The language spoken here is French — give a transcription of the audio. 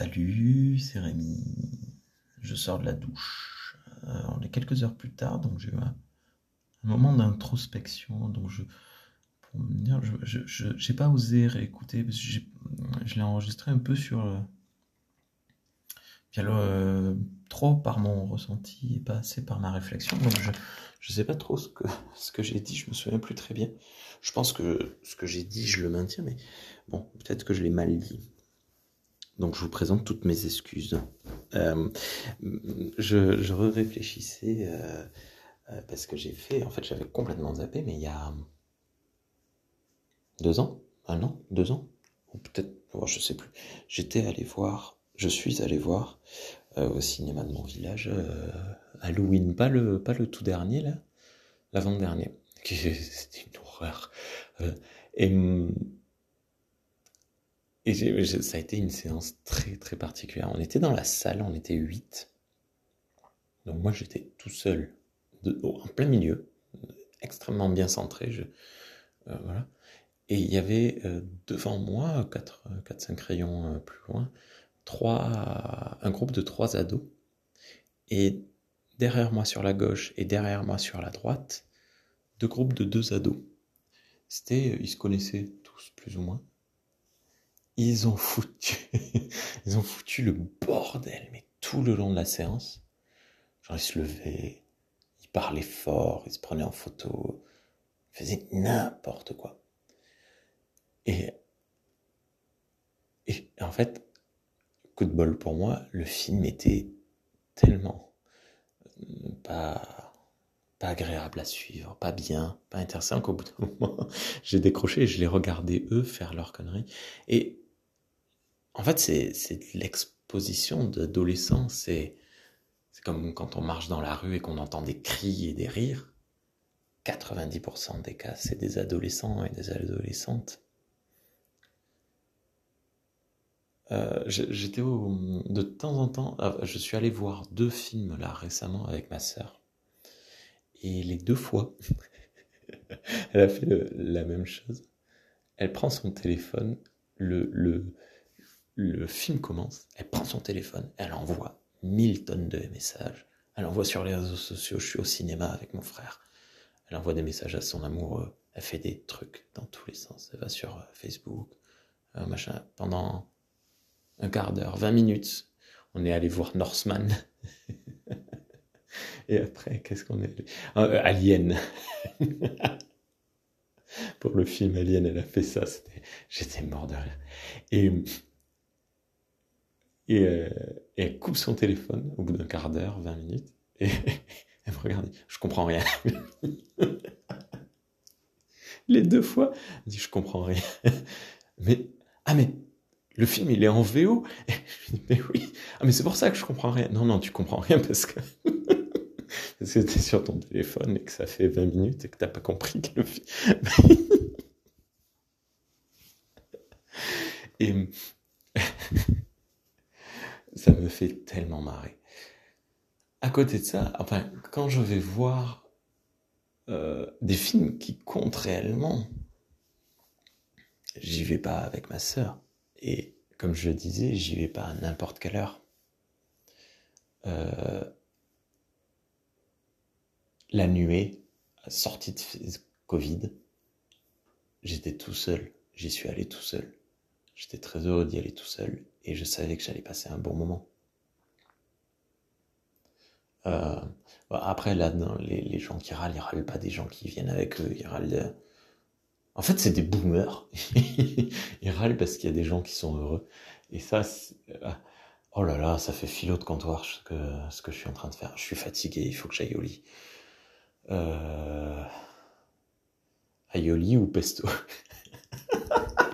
Salut, c'est Rémi. Je sors de la douche. Euh, on est quelques heures plus tard, donc j'ai eu un, moment d'introspection. Donc je, pour me dire, je, n'ai pas osé réécouter parce que je l'ai enregistré un peu sur le, euh, trop par mon ressenti et pas assez par ma réflexion. Donc je je sais pas trop ce que ce que j'ai dit. Je me souviens plus très bien. Je pense que ce que j'ai dit, je le maintiens, mais bon, peut-être que je l'ai mal dit. Donc je vous présente toutes mes excuses. Euh, je, réfléchissais euh, euh, parce que j'ai fait, en fait j'avais complètement zappé, mais il y a deux ans, un an, deux ans, ou peut-être, je sais plus. J'étais allé voir, je suis allé voir au cinéma de mon village Halloween, pas le, pas le tout dernier là, l'avant-dernier. C'était une horreur. et et ça a été une séance très très particulière. On était dans la salle, on était huit. Donc moi j'étais tout seul, en plein milieu, extrêmement bien centré. Je, euh, voilà. Et il y avait euh, devant moi, 4-5 crayons euh, plus loin, trois, un groupe de trois ados. Et derrière moi sur la gauche et derrière moi sur la droite, deux groupes de deux ados. C'était, ils se connaissaient tous plus ou moins ils ont foutu, ils ont foutu le bordel, mais tout le long de la séance. Genre, ils se levaient, ils parlaient fort, ils se prenaient en photo, ils faisaient n'importe quoi. Et, et en fait, coup de bol pour moi, le film était tellement euh, pas, pas agréable à suivre, pas bien, pas intéressant qu'au bout d'un moment, j'ai décroché et je les regardais eux faire leurs conneries. Et en fait, c'est l'exposition d'adolescents. C'est comme quand on marche dans la rue et qu'on entend des cris et des rires. 90% des cas, c'est des adolescents et des adolescentes. Euh, j'étais de temps en temps, ah, je suis allé voir deux films là récemment avec ma sœur. Et les deux fois, elle a fait la même chose. Elle prend son téléphone, le, le, le film commence, elle prend son téléphone, elle envoie mille tonnes de messages. Elle envoie sur les réseaux sociaux, je suis au cinéma avec mon frère. Elle envoie des messages à son amoureux. Elle fait des trucs dans tous les sens. Elle va sur euh, Facebook, euh, machin. Pendant un quart d'heure, 20 minutes, on est allé voir Norseman. Et après, qu'est-ce qu'on est euh, Alien. Pour le film Alien, elle a fait ça. J'étais mort de rire. Et euh, et, elle coupe son téléphone au bout d'un quart d'heure, 20 minutes, et elle me regarde, je comprends rien. Les deux fois, elle dit, je comprends rien. Mais, ah mais, le film, il est en VO. je dis, mais oui. Ah mais c'est pour ça que je comprends rien. Non, non, tu comprends rien parce que... parce que sur ton téléphone et que ça fait 20 minutes et que t'as pas compris que le film... ça me fait tellement marrer. À côté de ça, quand je vais voir euh, des films qui comptent réellement, j'y vais pas avec ma sœur. Et comme je le disais, j'y vais pas à n'importe quelle heure. Euh, la nuée, sortie de Covid, j'étais tout seul. J'y suis allé tout seul. J'étais très heureux d'y aller tout seul et je savais que j'allais passer un bon moment. Euh, après, là, les, gens qui râlent, ils râlent pas des gens qui viennent avec eux, ils râlent. En fait, c'est des boomers. ils râlent parce qu'il y a des gens qui sont heureux. Et ça, euh, oh là là, ça fait philo de comptoir ce que, ce que je suis en train de faire. Je suis fatigué, il faut que j'aille au lit. Euh... Ou pesto?